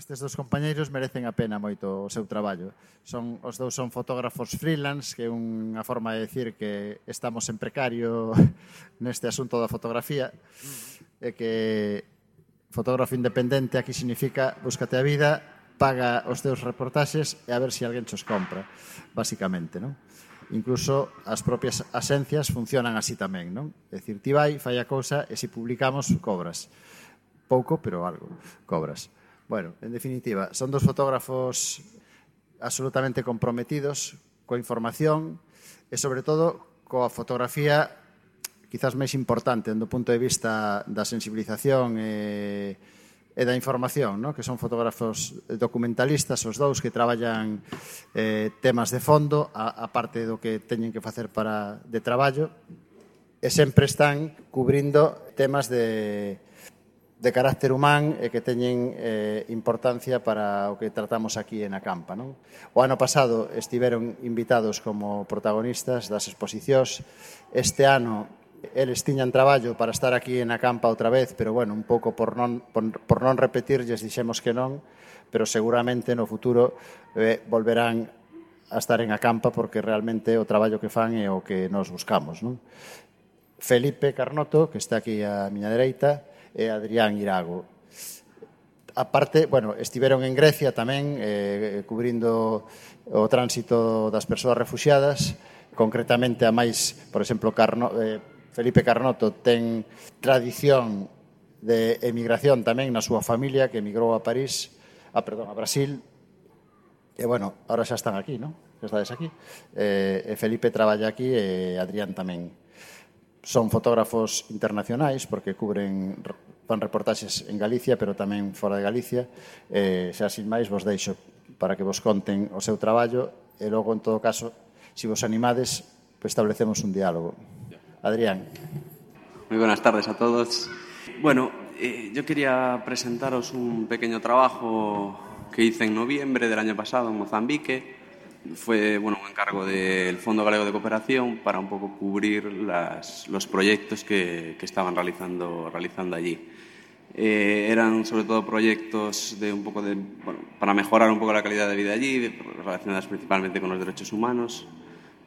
Estes dos compañeiros merecen a pena moito o seu traballo. Son, os dous son fotógrafos freelance, que é unha forma de decir que estamos en precario neste asunto da fotografía, e que fotógrafo independente aquí significa búscate a vida, paga os teus reportaxes e a ver se si alguén chos compra, basicamente, non? Incluso as propias asencias funcionan así tamén, non? É dicir, ti vai, fai a cousa e se publicamos, cobras. Pouco, pero algo, cobras. Bueno, en definitiva, son dos fotógrafos absolutamente comprometidos coa información e, sobre todo, coa fotografía quizás máis importante do punto de vista da sensibilización e, e da información, no? que son fotógrafos documentalistas os dous que traballan eh, temas de fondo a, a parte do que teñen que facer para de traballo e sempre están cubrindo temas de de carácter humán e que teñen eh, importancia para o que tratamos aquí en a campa. Non? O ano pasado estiveron invitados como protagonistas das exposicións. Este ano eles tiñan traballo para estar aquí en a campa outra vez, pero bueno, un pouco por non, por, por non repetirlles dixemos que non, pero seguramente no futuro eh, volverán a estar en a campa porque realmente o traballo que fan é o que nos buscamos. Non? Felipe Carnoto, que está aquí a miña dereita, e Adrián Irago. A parte, bueno, estiveron en Grecia tamén eh, cubrindo o tránsito das persoas refugiadas, concretamente a máis, por exemplo, Carno, eh, Felipe Carnoto ten tradición de emigración tamén na súa familia que emigrou a París, a, perdón, a Brasil, e bueno, ahora xa están aquí, non? Xa estades aquí. Eh, e Felipe traballa aquí e Adrián tamén son fotógrafos internacionais porque cubren fan reportaxes en Galicia, pero tamén fora de Galicia. Eh, xa sin máis vos deixo para que vos conten o seu traballo e logo en todo caso, se vos animades, pues establecemos un diálogo. Adrián. Moi buenas tardes a todos. Bueno, eh, yo quería presentaros un pequeño trabajo que hice en noviembre del año pasado en Mozambique fue bueno, un encargo del Fondo Galego de Cooperación para un poco cubrir las, los proyectos que, que, estaban realizando, realizando allí. Eh, eran sobre todo proyectos de un poco de, bueno, para mejorar un poco la calidad de vida allí, relacionadas principalmente con los derechos humanos.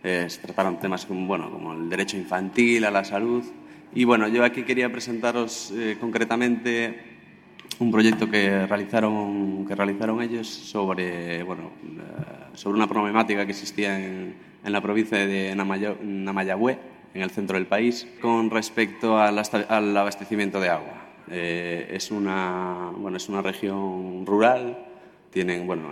Eh, se trataron temas como, bueno, como el derecho infantil, a la salud. Y bueno, yo aquí quería presentaros eh, concretamente un proyecto que realizaron, que realizaron ellos sobre, bueno, eh, sobre una problemática que existía en, en la provincia de Namayagüe, en el centro del país, con respecto al, al abastecimiento de agua. Eh, es, una, bueno, es una región rural, tienen, bueno,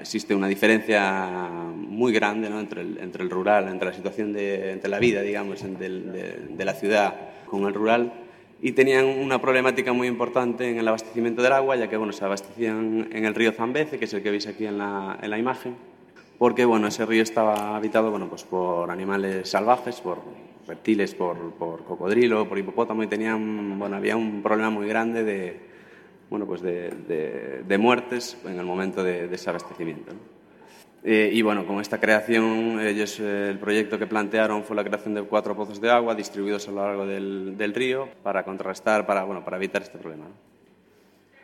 existe una diferencia muy grande ¿no? entre, el, entre el rural, entre la situación de entre la vida, digamos, de, de, de la ciudad con el rural y tenían una problemática muy importante en el abastecimiento del agua, ya que bueno, se abastecían en el río Zambeze, que es el que veis aquí en la, en la imagen, porque bueno, ese río estaba habitado bueno, pues por animales salvajes, por reptiles, por, por cocodrilo, por hipopótamo, y tenían, bueno, había un problema muy grande de, bueno, pues de, de, muertes en el momento de, de ese abastecimiento. Eh, y bueno, con esta creación, ellos, eh, el proyecto que plantearon fue la creación de cuatro pozos de agua distribuidos a lo largo del, del río para contrarrestar, para, bueno, para evitar este problema.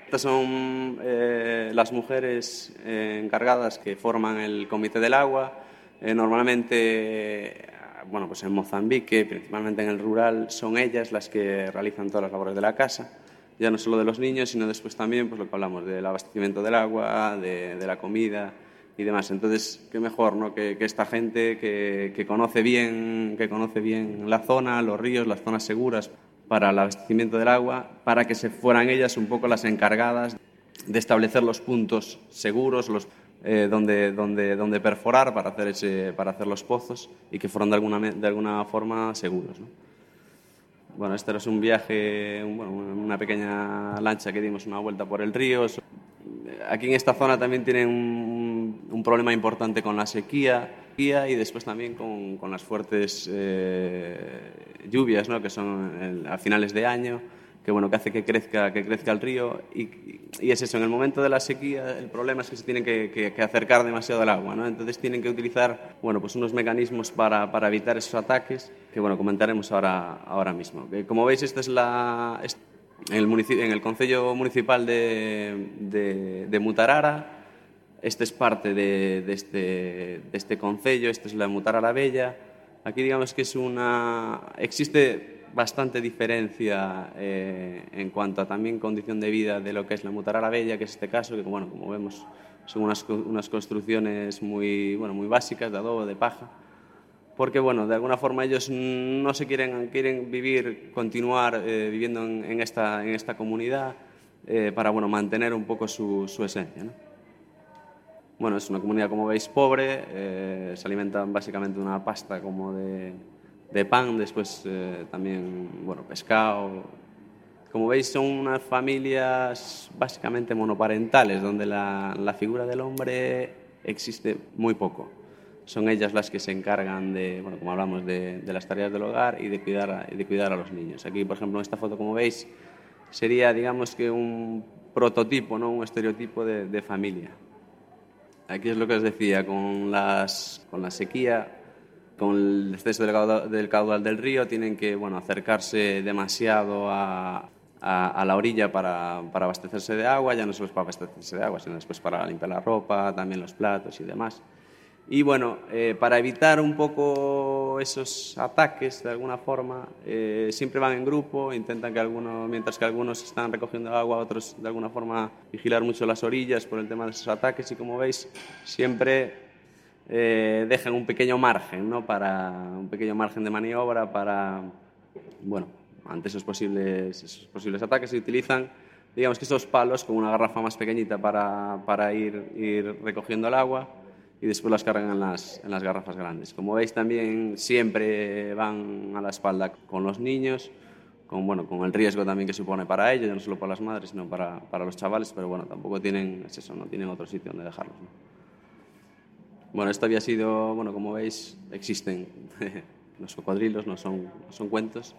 Estas son eh, las mujeres eh, encargadas que forman el Comité del Agua. Normalmente, bueno, pues en Mozambique, principalmente en el rural, son ellas las que realizan todas las labores de la casa ya no solo de los niños, sino después también pues lo que hablamos del abastecimiento del agua, de, de la comida, y demás. Entonces, qué mejor ¿no? que, que esta gente que, que, conoce bien, que conoce bien la zona, los ríos, las zonas seguras para el abastecimiento del agua, para que se fueran ellas un poco las encargadas de establecer los puntos seguros, los, eh, donde, donde, donde perforar para hacer, ese, para hacer los pozos y que fueran de alguna, de alguna forma seguros. ¿no? Bueno, este era un viaje, bueno, una pequeña lancha que dimos una vuelta por el río aquí en esta zona también tienen un, un problema importante con la sequía y después también con, con las fuertes eh, lluvias ¿no? que son a finales de año que bueno que hace que crezca que crezca el río y, y, es eso en el momento de la sequía el problema es que se tienen que, acercar demasiado al agua ¿no? entonces tienen que utilizar bueno pues unos mecanismos para, para evitar esos ataques que bueno comentaremos ahora ahora mismo como veis esta es la en el, en el Concello Municipal de, de, de Mutarara Este es parte de, de, este, de este concello, esta es la Mutar Bella. Aquí digamos que es una... existe bastante diferencia eh, en cuanto a también condición de vida de lo que es la Mutar Bella, que es este caso, que bueno, como vemos son unas, unas construcciones muy, bueno, muy básicas de adobo, de paja, porque bueno, de alguna forma ellos no se quieren, quieren vivir, continuar eh, viviendo en, en, esta, en esta comunidad eh, para bueno, mantener un poco su, su esencia. ¿no? Bueno, es una comunidad, como veis, pobre, eh, se alimentan básicamente de una pasta como de, de pan, después eh, también, bueno, pescado. Como veis, son unas familias básicamente monoparentales, donde la, la figura del hombre existe muy poco. Son ellas las que se encargan de, bueno, como hablamos, de, de las tareas del hogar y de, cuidar a, de cuidar a los niños. Aquí, por ejemplo, en esta foto, como veis, sería, digamos que un prototipo, ¿no? un estereotipo de, de familia. Aquí es lo que os decía, con, las, con la sequía, con el exceso del caudal, del caudal del río, tienen que bueno, acercarse demasiado a, a, la orilla para, para, abastecerse de agua, ya no solo es para abastecerse de agua, sino después para limpiar la ropa, también los platos y demás. Y bueno, eh, para evitar un poco esos ataques de alguna forma, eh, siempre van en grupo, intentan que algunos, mientras que algunos están recogiendo agua, otros de alguna forma vigilar mucho las orillas por el tema de esos ataques. Y como veis, siempre eh, dejan un pequeño margen, ¿no? para, un pequeño margen de maniobra para, bueno, ante esos posibles, esos posibles ataques. Se utilizan digamos que estos palos con una garrafa más pequeñita para, para ir, ir recogiendo el agua y después las cargan en las, en las garrafas grandes. Como veis también siempre van a la espalda con los niños, con, bueno, con el riesgo también que supone para ellos, no solo para las madres, sino para, para los chavales, pero bueno, tampoco tienen, es eso, no tienen otro sitio donde dejarlos. ¿no? Bueno, esto había sido, bueno, como veis, existen los cocodrilos, no son, no son cuentos,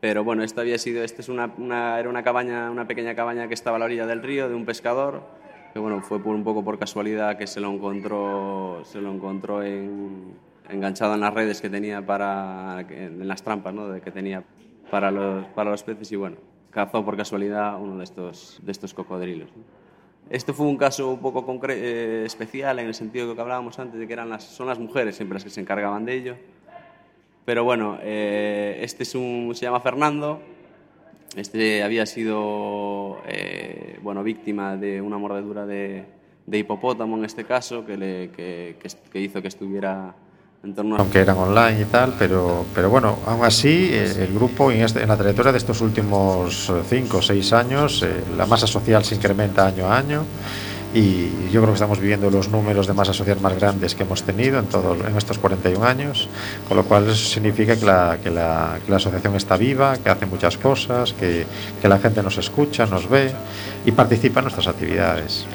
pero bueno, esto había sido, esta es una, una, era una cabaña, una pequeña cabaña que estaba a la orilla del río de un pescador, que bueno, fue por un poco por casualidad que se lo encontró, se lo encontró en, enganchado en las redes que tenía para, en las trampas ¿no? que tenía para los, para los peces y bueno, cazó por casualidad uno de estos, de estos cocodrilos. ¿no? Este fue un caso un poco eh, especial en el sentido de que hablábamos antes de que eran las, son las mujeres siempre las que se encargaban de ello. Pero bueno, eh, este es un, se llama Fernando, Este había sido eh, bueno, víctima de una mordedura de, de hipopótamo en este caso, que, le, que, que, hizo que estuviera en torno a... Aunque eran online y tal, pero, pero bueno, aún así eh, el grupo en, este, en la trayectoria de estos últimos 5 o 6 años, eh, la masa social se incrementa año a año y yo creo que estamos viviendo los números de masa social más grandes que hemos tenido en, todo, en estos 41 años, con lo cual eso significa que la, que, la, que la asociación está viva, que hace muchas cosas, que, que la gente nos escucha, nos ve y participa en nuestras actividades.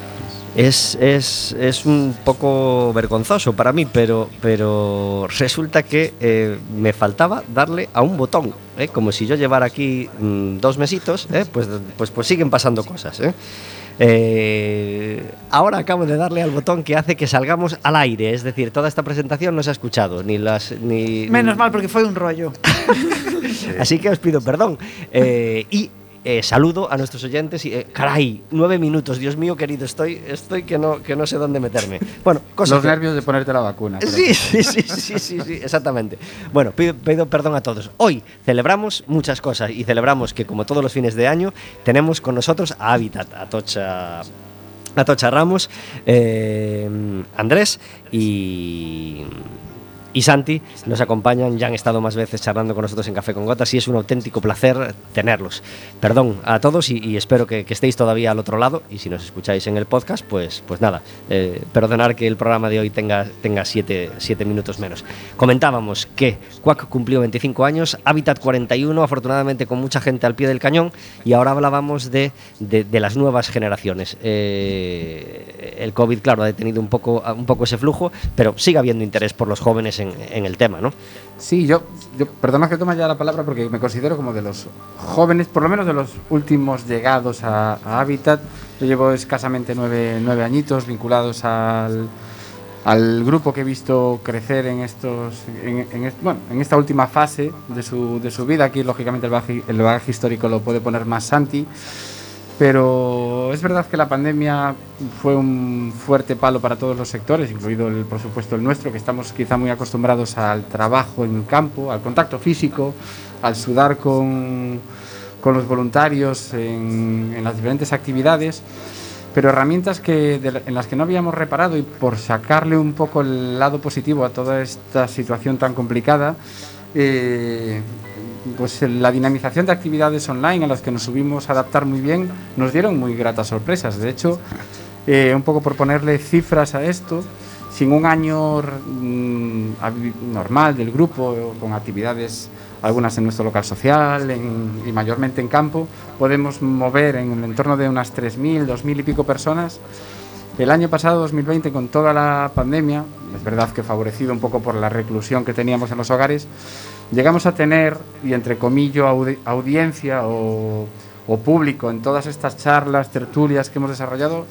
Es, es, es, un poco vergonzoso para mí, pero, pero resulta que eh, me faltaba darle a un botón. ¿eh? Como si yo llevara aquí mmm, dos mesitos, ¿eh? pues, pues, pues siguen pasando cosas. ahora acabo de darle al botón que hace que salgamos al aire, es decir, toda esta presentación no se ha escuchado, ni las... Ni, Menos mal, porque fue un rollo. Así que os pido perdón. Y eh, saludo a nuestros oyentes y eh, caray, nueve minutos, Dios mío querido, estoy, estoy que no, que no sé dónde meterme. Bueno, cosas los que... nervios de ponerte la vacuna. Sí, sí, sí, sí, sí, sí, exactamente. Bueno, pido, pido perdón a todos. Hoy celebramos muchas cosas y celebramos que como todos los fines de año tenemos con nosotros a Habitat, a Tocha a Tocha Ramos, eh, Andrés y y Santi nos acompañan, ya han estado más veces charlando con nosotros en Café con Gotas y es un auténtico placer tenerlos. Perdón a todos y, espero que, estéis todavía al otro lado y si nos escucháis en el podcast, pues, pues nada, eh, perdonar que el programa de hoy tenga, tenga siete, siete minutos menos. Comentábamos que Quack cumplió 25 años, Habitat 41, afortunadamente con mucha gente al pie del cañón y ahora hablábamos de, de, de las nuevas generaciones. Eh, el COVID, claro, ha detenido un poco, un poco ese flujo, pero sigue habiendo interés por los jóvenes en, en el tema, ¿no? Sí, yo, yo perdona que tome ya la palabra porque me considero como de los jóvenes, por lo menos de los últimos llegados a, a Habitat. Yo llevo escasamente nueve, nueve añitos vinculados al, al grupo que he visto crecer en estos en, en bueno, en esta última fase de su, de su vida. Aquí, lógicamente, el bagaje, el bagaje histórico lo puede poner más Santi. Pero es verdad que la pandemia fue un fuerte palo para todos los sectores, incluido el, por supuesto el nuestro, que estamos quizá muy acostumbrados al trabajo en el campo, al contacto físico, al sudar con, los voluntarios en, en las diferentes actividades, pero herramientas que, de en las que no habíamos reparado y por sacarle un poco el lado positivo a toda esta situación tan complicada, eh, pues la dinamización de actividades online a las que nos subimos a adaptar muy bien nos dieron muy gratas sorpresas. De hecho, eh, un poco por ponerle cifras a esto, sin un año mm, normal del grupo, con actividades algunas en nuestro local social en- y mayormente en campo, podemos mover en el entorno de unas 3.000, 2.000 y pico personas. El año pasado, 2020, con toda la pandemia, es verdad que favorecido un poco por la reclusión que teníamos en los hogares, llegamos a tener, y entre comillas, audi- audiencia o, o público en todas estas charlas, tertulias que hemos desarrollado,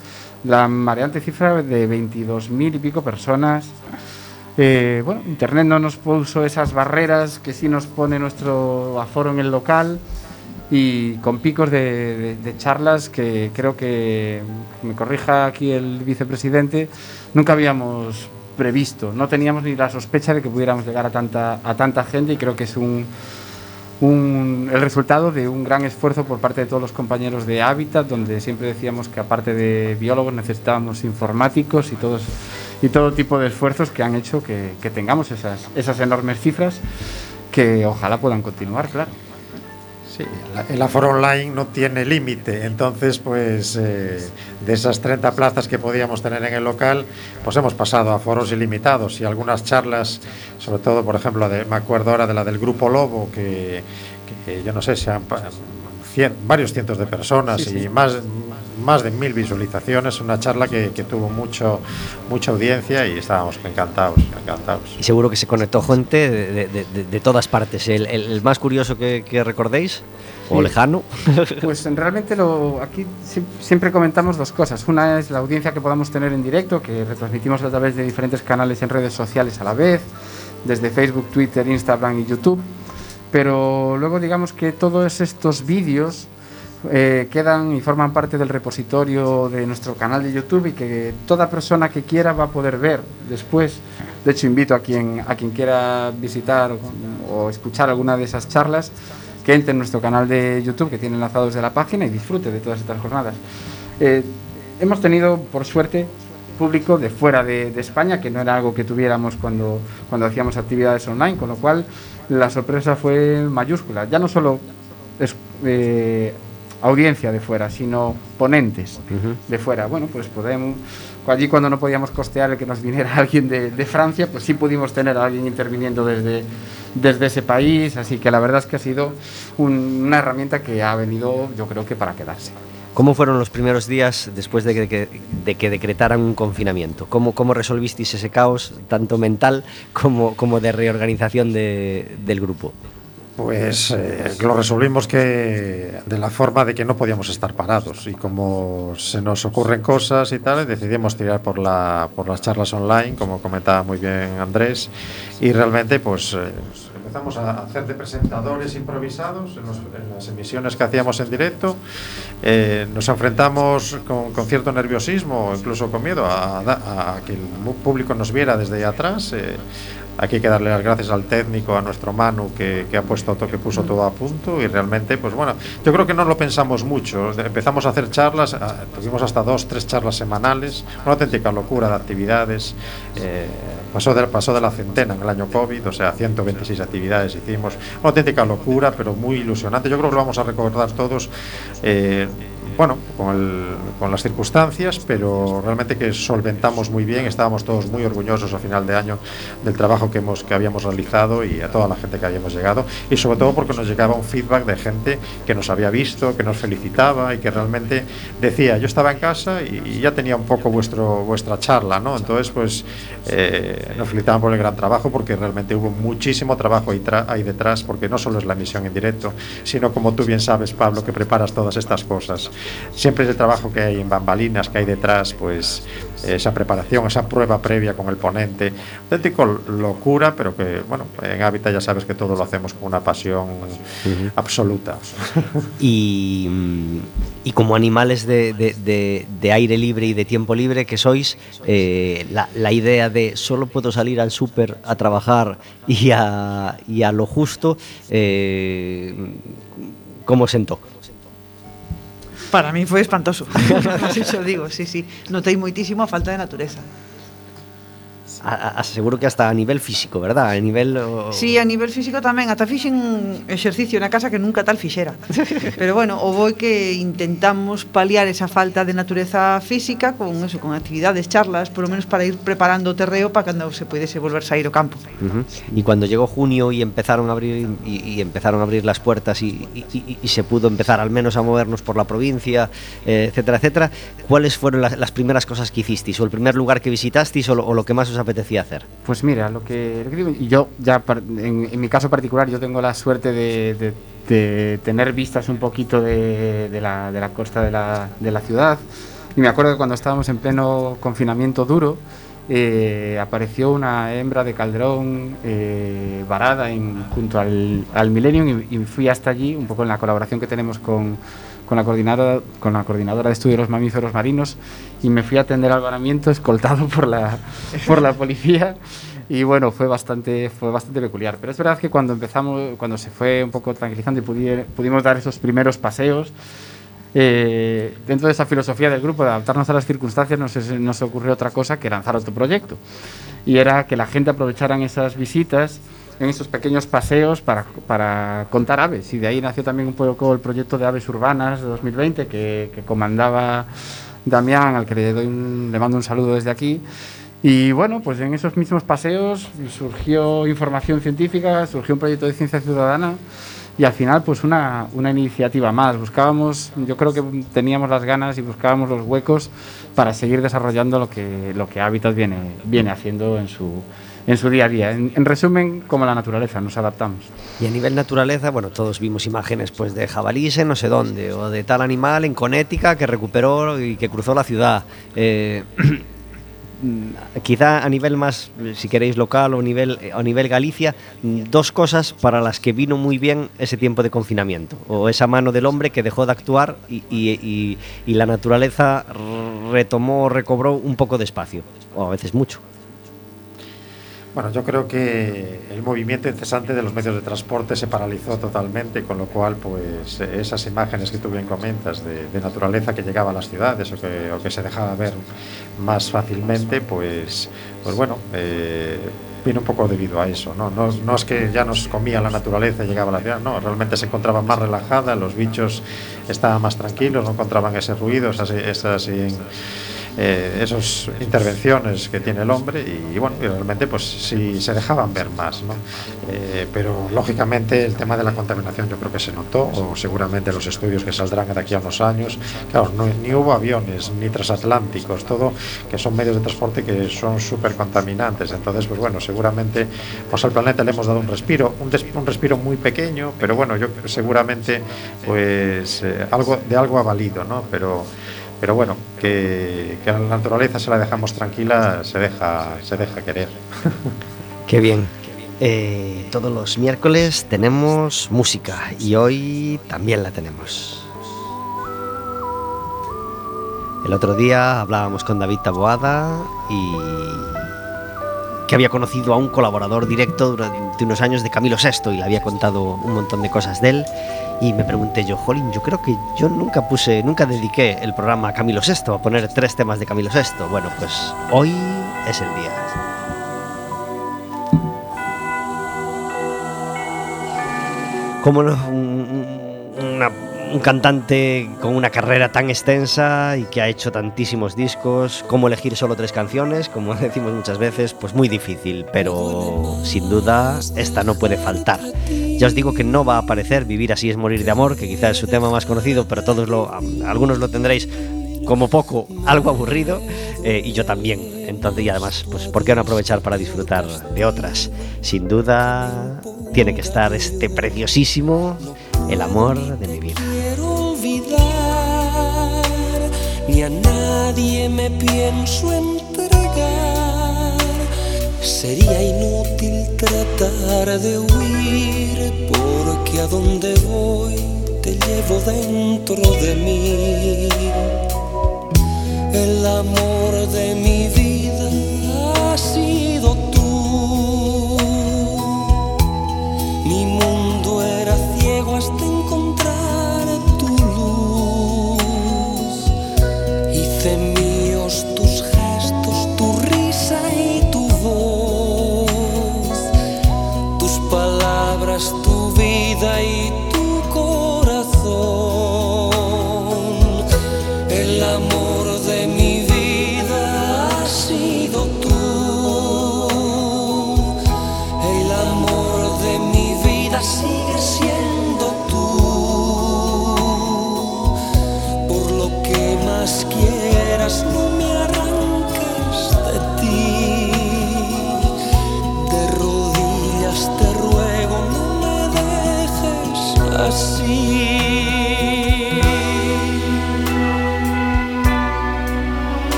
la mareante cifra de 22.000 y pico personas. Eh, bueno, Internet no nos puso esas barreras que sí nos pone nuestro aforo en el local y con picos de charlas que creo que, me corrija aquí el vicepresidente, nunca habíamos previsto. No teníamos ni la sospecha de que pudiéramos llegar a tanta, a tanta gente y creo que es un, un- el resultado de un gran esfuerzo por parte de todos los compañeros de Hábitat, donde siempre decíamos que aparte de biólogos necesitábamos informáticos y todos y todo tipo de esfuerzos que han hecho que, que tengamos esas, esas enormes cifras que ojalá puedan continuar, claro. Sí, el aforo online no tiene límite, entonces pues eh, de esas 30 plazas que podíamos tener en el local, pues hemos pasado a foros ilimitados y algunas charlas, sobre todo por ejemplo, me acuerdo ahora de la del Grupo Lobo, que, que yo no sé, sean pa- cien- varios cientos de personas Sí, sí. y más, más de mil visualizaciones, una charla que, que tuvo mucho, mucha audiencia y estábamos encantados, encantados. Y seguro que se conectó gente de, de- de- de todas partes. El, el- el más curioso que, que recordéis, o Sí. lejano, Pues en- realmente lo, aquí sie- siempre comentamos dos cosas. Una es la audiencia que podamos tener en directo, que retransmitimos a través de diferentes canales en redes sociales a la vez, desde Facebook, Twitter, Instagram y YouTube. Pero luego digamos que todos estos vídeos eh, quedan y forman parte del repositorio de nuestro canal de YouTube y que toda persona que quiera va a poder ver después. De hecho, invito a quien, a quien quiera visitar o- o escuchar alguna de esas charlas que entre en nuestro canal de YouTube que tiene enlazados de la página y disfrute de todas estas jornadas. Eh, hemos tenido, por suerte, público de fuera de, de España, que no era algo que tuviéramos cuando, cuando hacíamos actividades online, con lo cual la sorpresa fue mayúscula. Ya no solo es, eh, audiencia de fuera, sino ponentes de fuera. Bueno, pues podemos, allí cuando no podíamos costear el que nos viniera alguien de, de Francia, pues sí pudimos tener a alguien interviniendo desde, desde ese país, así que la verdad es que ha sido un- una herramienta que ha venido, yo creo que para quedarse. ¿Cómo fueron los primeros días después de que, de que decretaran un confinamiento? ¿Cómo, cómo resolvisteis ese caos, tanto mental como, como de reorganización de- del grupo? Pues eh, lo resolvimos que de la forma de que no podíamos estar parados y como se nos ocurren cosas y tal, decidimos tirar por la por las charlas online, como comentaba muy bien Andrés, y realmente pues eh, empezamos a hacer de presentadores improvisados en, los- en las emisiones que hacíamos en directo. Eh, nos enfrentamos con, con cierto nerviosismo, incluso con miedo a, a que el público nos viera desde atrás. eh, aquí hay que darle las gracias al técnico, a nuestro Manu, que, que ha puesto que puso todo a punto y realmente, pues bueno, yo creo que no lo pensamos mucho. Empezamos a hacer charlas, a- tuvimos hasta dos, tres charlas semanales, una auténtica locura de actividades. eh, pasó, de, pasó de la centena en el año COVID, o sea, 126 actividades hicimos. Una auténtica locura, pero muy ilusionante. Yo creo que lo vamos a recordar todos. eh, bueno, con, el- con las circunstancias, pero realmente que solventamos muy bien, estábamos todos muy orgullosos a final de año del trabajo que, hemos, que habíamos realizado y a toda la gente que habíamos llegado, y sobre todo porque nos llegaba un feedback de gente que nos había visto, que nos felicitaba y que realmente decía, yo estaba en casa y, ya tenía un poco vuestro, vuestra charla, ¿no? Entonces, pues eh, nos felicitaban por el gran trabajo porque realmente hubo muchísimo trabajo ahí, ahí detrás, porque no solo es la emisión en directo, sino como tú bien sabes, Pablo, que preparas todas estas cosas. Siempre es el trabajo que hay en bambalinas, que hay detrás, pues esa preparación, esa prueba previa con el ponente. Auténtico locura, pero que, bueno, en Hábitat ya sabes que todo lo hacemos con una pasión absoluta. Y, mm, y como animales de, de- de- de aire libre y de tiempo libre que sois, eh, la, la idea de solo puedo salir al súper a trabajar y a, y a lo justo, eh, ¿cómo sentó? Para mí foi espantoso. Así xo digo, sí, sí. Notei moitísimo a falta de natureza. A- a- seguro que hasta a nivel físico, ¿verdad? A nivel... o- Sí, a nivel físico tamén, ata fixen exercicio na casa que nunca tal fixera. Pero bueno, o bo é que intentamos paliar esa falta de natureza física con eso, con actividades, charlas, por lo menos para ir preparando o terreo para cando se puidese volver sair ao campo. Ujú. Y cuando llegó junio y empezaron a abrir y, y empezaron a abrir las puertas y, y- y- y se pudo empezar al menos a movernos por la provincia, eh, etcétera, etcétera, ¿cuáles fueron las, las primeras cosas que hicisteis o el primer lugar que visitasteis o lo, o lo que más os apetecía hacer? Pues mira, lo que, lo que digo, yo ya en, en mi caso particular yo tengo la suerte de, de- de tener vistas un poquito de, de la, la costa de la, de la ciudad y me acuerdo que cuando estábamos en pleno confinamiento duro eh, apareció una hembra de calderón eh, varada en, junto al, al Millennium y, y fui hasta allí un poco en la colaboración que tenemos con, con la coordinadora con la coordinadora de estudio de los mamíferos marinos y me fui a atender al varamiento escoltado por la por la policía. Y bueno fue bastante fue bastante peculiar. Pero es verdad que cuando empezamos cuando se fue un poco tranquilizando y pudi- pudimos dar esos primeros paseos eh, dentro de esa filosofía del grupo de adaptarnos a las circunstancias nos, nos ocurrió otra cosa que lanzar otro proyecto. Y era que la gente aprovecharan esas visitas en esos pequeños paseos para, para contar aves y de ahí nació también un poco el proyecto de aves urbanas de 2020 que, que comandaba Damián al que le, doy un- le mando un saludo desde aquí y bueno, pues en esos mismos paseos surgió información científica, surgió un proyecto de ciencia ciudadana y al final pues una, una iniciativa más. Buscábamos, yo creo que teníamos las ganas y buscábamos los huecos para seguir desarrollando lo que, lo que Habitat viene, viene haciendo en su, en su día a día. En, en resumen, como la naturaleza, nos adaptamos. Y a nivel naturaleza, bueno, todos vimos imágenes pues de jabalíes en no sé dónde, o de tal animal en Conética que recuperó y que cruzó la ciudad. Eh, quizá a nivel más, si queréis, local o nivel, o nivel Galicia, dos cosas para las que vino muy bien ese tiempo de confinamiento, o esa mano del hombre que dejó de actuar y la naturaleza retomó, recobró un poco de espacio, o a veces mucho. Bueno, yo creo que el movimiento incesante de los medios de transporte se paralizó totalmente, con lo cual, pues esas imágenes que tú bien comentas de, naturaleza que llegaba a las ciudades o que, o que se dejaba ver más fácilmente, pues, pues bueno, eh, vino un poco debido a eso. ¿no? No, es que ya nos comía la naturaleza y llegaba a la ciudad, no, realmente se encontraba más relajada, los bichos estaban más tranquilos, no encontraban ese ruido, esas, esas eh, esas intervenciones que tiene el hombre y, bueno, y realmente pues sí se dejaban ver más, ¿no? Eh, pero lógicamente el tema de la contaminación yo creo que se notó o seguramente los estudios que saldrán de aquí a unos años, claro, no- ni hubo aviones ni transatlánticos, todo que son medios de transporte que son súper contaminantes, entonces pues bueno, seguramente pues al planeta le hemos dado un respiro, un, des- un respiro muy pequeño, pero bueno, yo seguramente pues eh, algo de algo ha valido, ¿no? Pero pero bueno, que, que la naturaleza se la dejamos tranquila, se deja, se deja querer. Qué bien. Eh, todos los miércoles tenemos música y hoy también la tenemos. El otro día hablábamos con David Taboada y que había conocido a un colaborador directo durante unos años de Camilo VI y le había contado un montón de cosas de él. Y me pregunté yo, jolín, yo creo que yo nunca puse, nunca dediqué el programa a Camilo VI, a poner tres temas de Camilo VI. Bueno, pues hoy es el día. Como una- un cantante con una carrera tan extensa y que ha hecho tantísimos discos, cómo elegir solo tres canciones, como decimos muchas veces, pues muy difícil, pero sin duda esta no puede faltar. Ya os digo que no va a aparecer Vivir así es morir de amor, que quizás es su tema más conocido, pero todos lo, algunos lo tendréis como poco algo aburrido eh, y yo también. Entonces, y además, pues, ¿por qué no aprovechar para disfrutar de otras? Sin duda, tiene que estar este preciosísimo El amor de mi vida. Ni a nadie me pienso entregar. Sería inútil tratar de huir, porque a donde voy te llevo dentro de mí. El amor de mi vida ha sido tú. Mi mundo era ciego hasta encontrar vida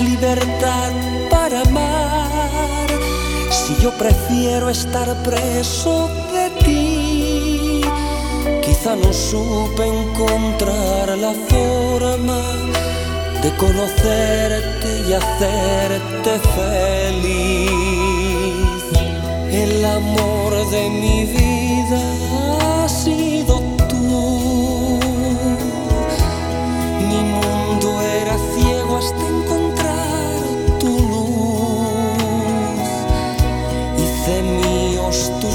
libertad para amar si yo prefiero estar preso? No supe encontrar la forma de conocerte y hacerte feliz. El amor de mi vida ha sido tú. Mi mundo era ciego hasta encontrar tu luz. Hice míos tus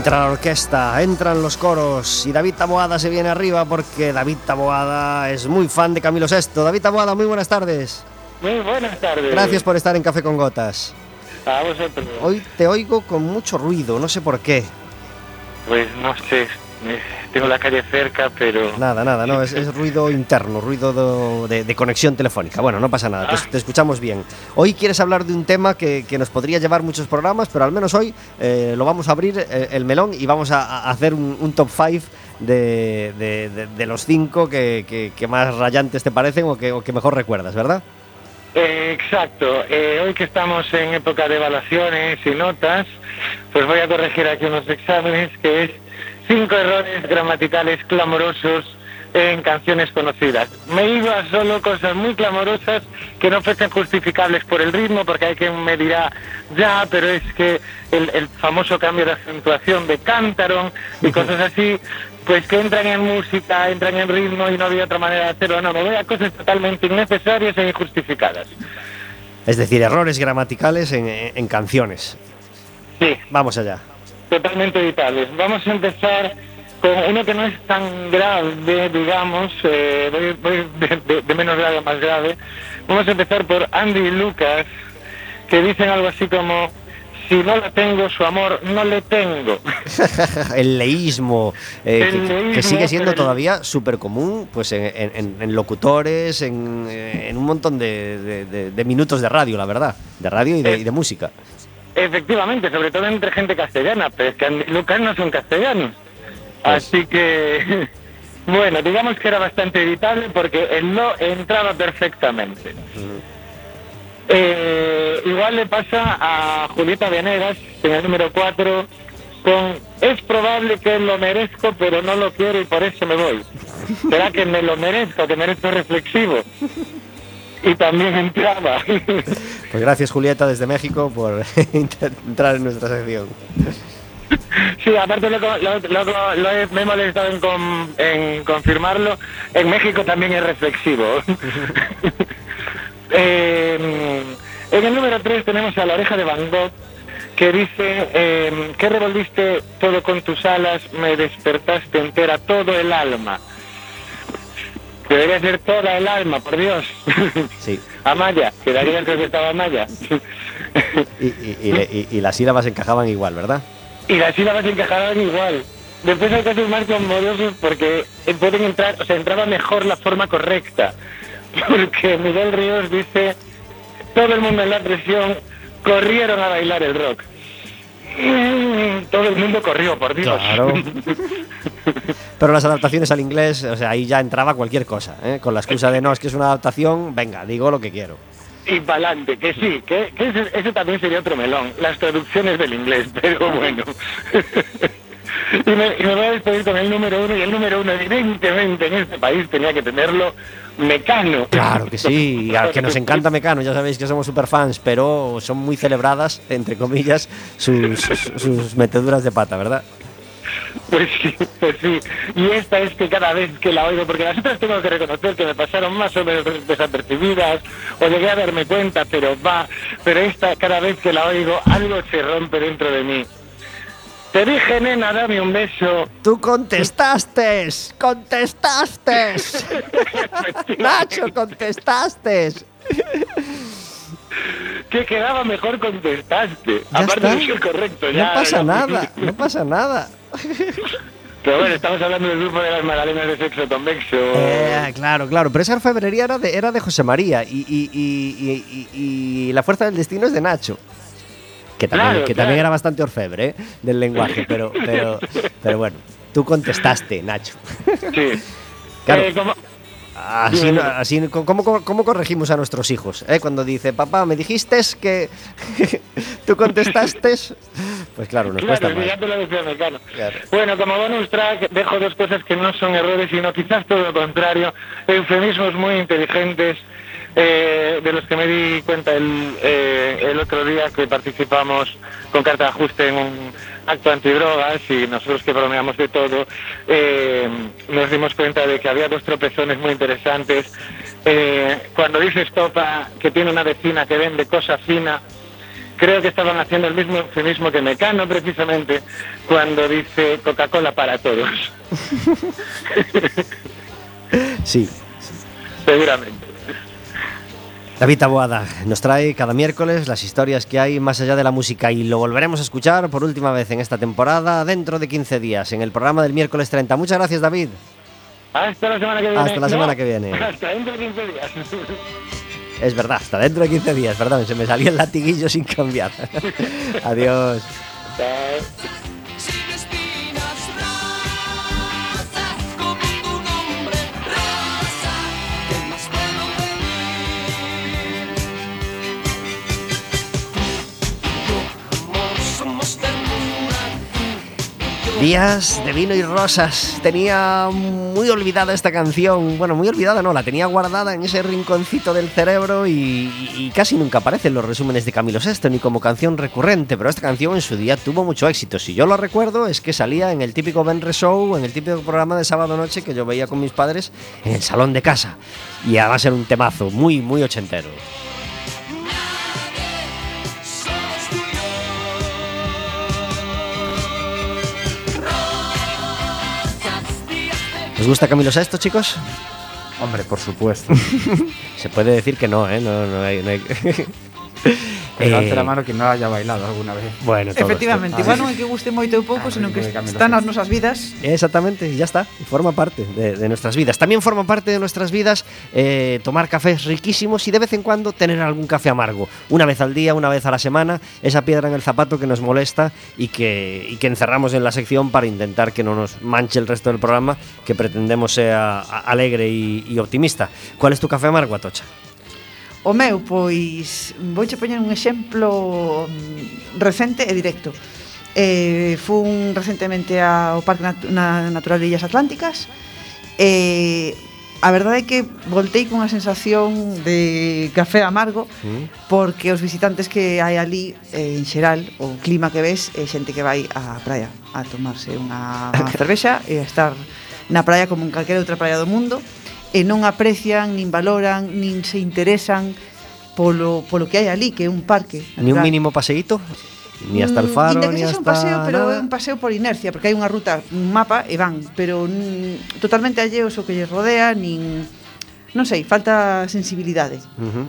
Entra la orquesta, entran los coros y David Taboada se viene arriba porque David Taboada es muy fan de Camilo VI. David Taboada, muy buenas tardes. Muy buenas tardes. Gracias por estar en Café con Gotas. A vosotros. Hoy te oigo con mucho ruido, no sé por qué. Pues no sé, tengo la calle cerca, pero... Nada, nada, no, es, es ruido interno, ruido do- de, de conexión telefónica. Bueno, no pasa nada, te, te escuchamos bien. Hoy quieres hablar de un tema que, que nos podría llevar muchos programas, pero al menos hoy eh, lo vamos a abrir eh, el melón y vamos a, a hacer un, un top 5 de, de- los cinco que, que- que más rayantes te parecen o que, o que mejor recuerdas, ¿verdad? Eh, exacto. Eh, hoy que estamos en época de evaluaciones y notas, pues voy a corregir aquí unos exámenes, que es cinco errores gramaticales clamorosos en canciones conocidas. Me iba a solo cosas muy clamorosas que no fuesen justificables por el ritmo, porque hay quien me dirá, ya, pero es que el, el famoso cambio de acentuación de Cantaron y cosas así, pues que entran en música, entran en ritmo y no había otra manera de hacerlo. No, me voy a cosas totalmente innecesarias e injustificadas. Es decir, errores gramaticales en- en canciones. Sí. Vamos allá. Totalmente evitables. Vamos a empezar con uno que no es tan grave, digamos, eh, voy, voy de, de- de menos grave a más grave. Vamos a empezar por Andy y Lucas, que dicen algo así como, si no la tengo, su amor no le tengo. el leísmo, eh, El que- sigue siendo todavía súper común pues en, en- en- en locutores, en, eh, en un montón de, minutos de radio, la verdad. De radio y de, y de música. Efectivamente, sobre todo entre gente castellana, pero es que Lucas no son castellanos. Así que, bueno, digamos que era bastante evitable porque el no entraba perfectamente. Eh, igual le pasa a Julieta Venegas en el número 4 con es probable que lo merezco pero no lo quiero y por eso me voy. ¿Será que me lo merezco, que merezco reflexivo? Y también entraba. Pues gracias Julieta desde México por entrar en nuestra sección. Sí, aparte lo, lo, lo- lo he- me he molestado en, con- en confirmarlo. En México también es reflexivo. Eh, en el número 3 tenemos a la oreja de Van Gogh que dice eh, que revolviste todo con tus alas, me despertaste entera todo el alma. Debería ser toda el alma, por Dios. Sí. Amaya, quedaría que estaba Amaya. Y, y- y y- las sílabas encajaban igual, ¿verdad? y las sílabas encajaban igual. Después hay casos más conmodosos porque pueden entrar, o sea, entraba mejor la forma correcta. Porque Miguel Ríos dice, todo el mundo en la presión corrieron a bailar el rock. Mm, Todo el mundo corrió, por Dios. Claro. Pero las adaptaciones al inglés, o sea, ahí ya entraba cualquier cosa, ¿eh? Con la excusa de no, es que es una adaptación, venga, digo lo que quiero. y pa'lante, que sí, que, que ese, ese también sería otro melón, las traducciones del inglés, pero bueno. y, me, y me voy a despedir con el número uno, y el número uno evidentemente en este país tenía que tenerlo Mecano. Claro que sí, y al que nos encanta Mecano, ya sabéis que somos super fans, pero son muy celebradas, entre comillas, sus, sus- sus meteduras de pata, ¿verdad? Pues sí, pues sí. Y esta es que cada vez que la oigo, porque las otras tengo que reconocer que me pasaron más o menos desapercibidas, o llegué a darme cuenta, pero va, pero esta cada vez que la oigo, algo se rompe dentro de mí. Te dije, nena, dame un beso. Tú contestaste, contestaste. Nacho, contestaste. Que quedaba mejor contestaste. Ya Aparte está. correcto, No ya. pasa nada, no pasa nada. Pero bueno, estamos hablando del grupo de las magdalenas de sexo convexo. Eh, claro, claro, pero esa orfebrería era de, era de José María y, y- y- y- y- y la fuerza del destino es de Nacho. Que también, Claro, que claro. también era bastante orfebre ¿eh? del lenguaje, pero, pero, pero bueno, tú contestaste, Nacho. Sí. Claro. Eh, como- Así, así ¿cómo, cómo, cómo corregimos a nuestros hijos? eh? Cuando dice, papá, me dijiste que tú contestaste, pues claro, nos cuesta Claro, más. Mecano. Claro. Bueno, como bonus track dejo dos cosas que no son errores, sino quizás todo lo contrario, eufemismos muy inteligentes eh, de los que me di cuenta el, eh, el otro día que participamos con carta de ajuste en un acto antidrogas y nosotros que bromeamos de todo, eh, nos dimos cuenta de que había dos tropezones muy interesantes. Eh, cuando dice Estopa que tiene una vecina que vende cosa fina, creo que estaban haciendo el mismo eufemismo que Mecano precisamente cuando dice Coca-Cola para todos. Sí. Seguramente. David Taboada nos trae cada miércoles las historias que hay más allá de la música y lo volveremos a escuchar por última vez en esta temporada dentro de 15 días en el programa del miércoles 30. Muchas gracias David. Hasta la semana que viene. Hasta la semana que viene. Hasta dentro de 15 días. Es verdad, hasta dentro de 15 días, perdón, se me salía el latiguillo sin cambiar. Adiós. Días de vino y rosas. Tenía muy olvidada esta canción. Bueno, muy olvidada no, la tenía guardada en ese rinconcito del cerebro y, casi nunca aparece en los resúmenes de Camilo VI ni como canción recurrente. Pero esta canción en su día tuvo mucho éxito. Si yo lo recuerdo, es que salía en el típico Benre Show, en el típico programa de sábado noche que yo veía con mis padres en el salón de casa. Y además era un temazo muy, muy ochentero. ¿Os gusta Camilo VI, chicos? Hombre, por supuesto. Se puede decir que no, ¿eh? No, no hay... No hay... Que levante Eh, la mano quien no haya bailado alguna vez. Bueno, todos, Efectivamente, todos. igual non é que guste moito ou pouco, Ah, senón que están Sesto. nosas vidas. Exactamente, y ya está. y Forma parte de, de nuestras vidas. También forma parte de nuestras vidas eh, tomar cafés riquísimos y de vez en cuando tener algún café amargo. Una vez al día, una vez a la semana, esa piedra en el zapato que nos molesta y que, y que encerramos en la sección para intentar que no nos manche el resto del programa, que pretendemos sea alegre y, y optimista. ¿Cuál es tu café amargo, Atocha? O meu, pois, vouche poñer un exemplo mm, recente e directo. Eh, fun recentemente ao Parque Nat na Natural de Illas Atlánticas e eh, a verdade é que voltei cunha sensación de café amargo mm. porque os visitantes que hai ali eh, en xeral, o clima que ves é xente que vai á praia a tomarse unha cervexa e a estar na praia como en calquera outra praia do mundo e non aprecian, nin valoran, nin se interesan polo, polo que hai ali, que é un parque. Ni un mínimo paseíto? Ni hasta el mm, faro, ni hasta... un paseo, pero nada. é un paseo por inercia, porque hai unha ruta, un mapa, e van, pero mm, totalmente alleos o que lles rodea, nin... Non sei, falta sensibilidade. Uh -huh.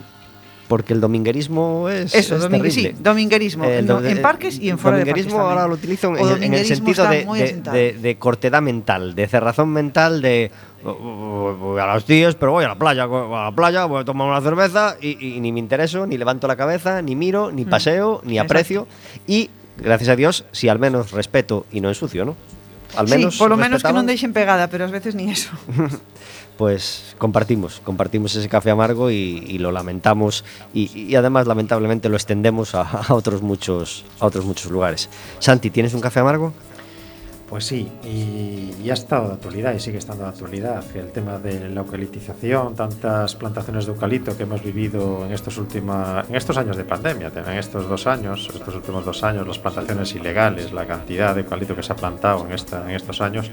Porque el dominguerismo es, Eso, es domingue, terrible. sí, dominguerismo, no, do- en eh, parques y en fuera de parques dominguerismo ahora lo utilizo en, en el sentido de, de- de- de cortedad mental, de cerrazón mental, de "Oh, oh, voy a los tíos, pero voy a la playa, voy a la playa, voy a tomar una cerveza y, y ni me intereso, ni levanto la cabeza, ni miro, ni Mm. paseo, ni Exacto. aprecio y gracias a Dios, si al menos respeto y no ensucio, ¿no? Al menos sí, polo menos que non deixen pegada, pero ás veces nin eso. pues compartimos, compartimos ese café amargo y, lo lamentamos y, y además lamentablemente lo extendemos a, a otros muchos a otros muchos lugares. Santi, ¿tienes un café amargo? Pues sí, y, ha estado de actualidad y sigue estando de actualidad. El tema de la eucaliptización, tantas plantaciones de eucalipto que hemos vivido en estos, estos años de pandemia, en estos dos años, estos últimos dos años, las plantaciones ilegales, la cantidad de eucalipto que se ha plantado en, estos años.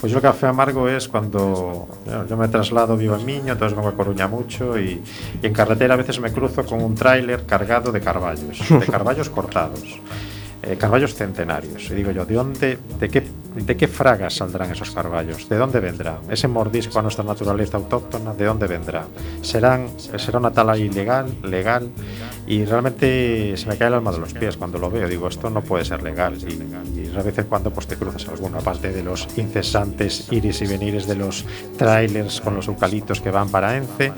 Pues yo el café amargo es cuando yo me traslado, vivo en Miño, entonces vengo a Coruña mucho y, y en carretera a veces me cruzo con un tráiler cargado de carballos, de carballos cortados eh, centenarios. Y digo yo, ¿de dónde, de qué, de qué fragas saldrán esos carballos? ¿De dónde vendrá? Ese mordisco a nuestra naturaleza autóctona, ¿de dónde vendrá? ¿Serán, será una tala ilegal, legal? Y realmente se me cae el alma de los pies cuando lo veo. Digo, esto no puede ser legal. Y, y a veces cuando pues te cruzas alguna parte de los incesantes iris y venires de los trailers con los eucaliptos que van para Ence,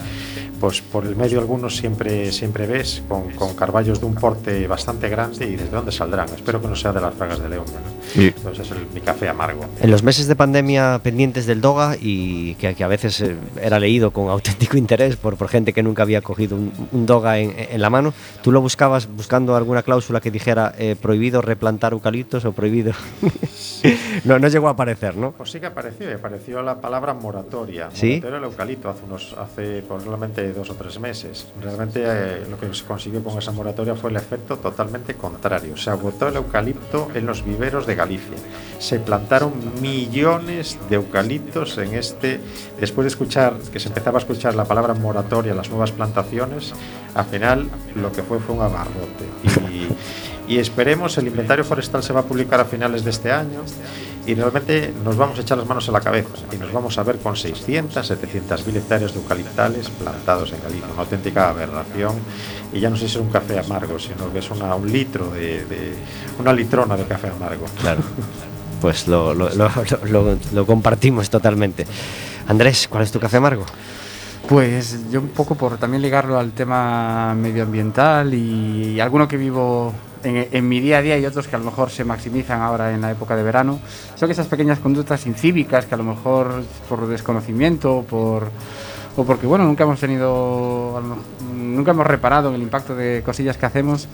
pues por el medio algunos siempre, siempre ves con, con carballos de un porte bastante grande y desde dónde saldrán. Espero que no sea de las fragas de León. ¿no? Y- Entonces es el- mi café amargo. En los meses de pandemia pendientes del DOGA y que, que a veces eh, era leído con auténtico interés por, por gente que nunca había cogido un, un DOGA en, en la mano, ¿tú lo buscabas buscando alguna cláusula que dijera eh, prohibido replantar eucaliptos o prohibido? no, no llegó a aparecer, ¿no? Pues sí que apareció, y apareció la palabra moratoria. ¿Sí? Moratoria del eucalipto hace, unos, hace probablemente dos o tres meses. Realmente eh, lo que se consiguió con esa moratoria fue el efecto totalmente contrario. Se agotó el eucalipto en los viveros de Galicia. Se plantaron millones de eucaliptos en este. Después de escuchar, que se empezaba a escuchar la palabra moratoria, las nuevas plantaciones, al final lo que fue fue un abarrote. Y, y esperemos, el inventario forestal se va a publicar a finales de este año y realmente nos vamos a echar las manos a la cabeza y nos vamos a ver con 600, 700 mil hectáreas de eucaliptales plantados en Galicia, una auténtica aberración y ya no sé si es un café amargo, sino que es una, un litro de, de- una litrona de café amargo. Claro. Pues lo, lo- lo- lo- lo compartimos totalmente. Andrés, ¿cuál es tu café amargo? Pues yo un poco por también ligarlo al tema medioambiental y, alguno que vivo en, en mi día a día y otros que a lo mejor se maximizan ahora en la época de verano, son esas pequeñas conductas incívicas que a lo mejor por desconocimiento por, o porque bueno, nunca hemos tenido, nunca hemos reparado en el impacto de cosillas que hacemos,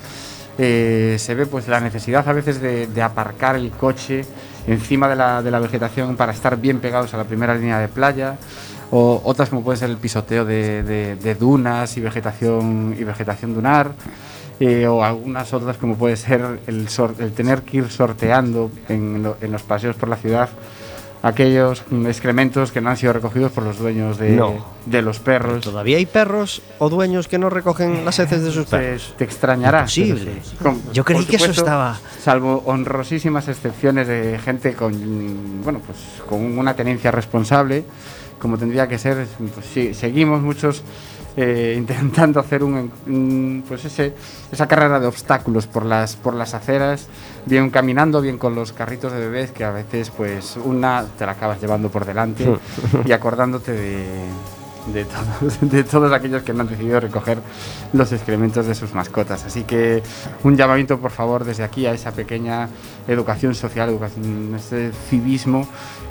eh, se ve pues la necesidad a veces de, de aparcar el coche encima de la, de la vegetación para estar bien pegados a la primera línea de playa o otras como puede ser el pisoteo de- de dunas y vegetación y vegetación dunar eh, o algunas otras como puede ser el, el tener que ir sorteando en, lo- en los paseos por la ciudad aquellos excrementos que no han sido recogidos por los dueños de, No. de los perros. ¿Todavía hay perros o dueños que no recogen las heces de sus perros? Te extrañará. Imposible. Con- Yo creí por que eso supuesto, estaba- Salvo honrosísimas excepciones de gente con, bueno, pues con una tenencia responsable, como tendría que ser, pues sí, seguimos muchos eh, intentando hacer un, un, pues ese, esa carrera de obstáculos por las, por las aceras, bien caminando, bien con los carritos de bebés, que a veces pues una te la acabas llevando por delante y acordándote de, de todos, de todos aquellos que no han decidido recoger los excrementos de sus mascotas. Así que un llamamiento, por favor, desde aquí a esa pequeña educación social, educación, ese civismo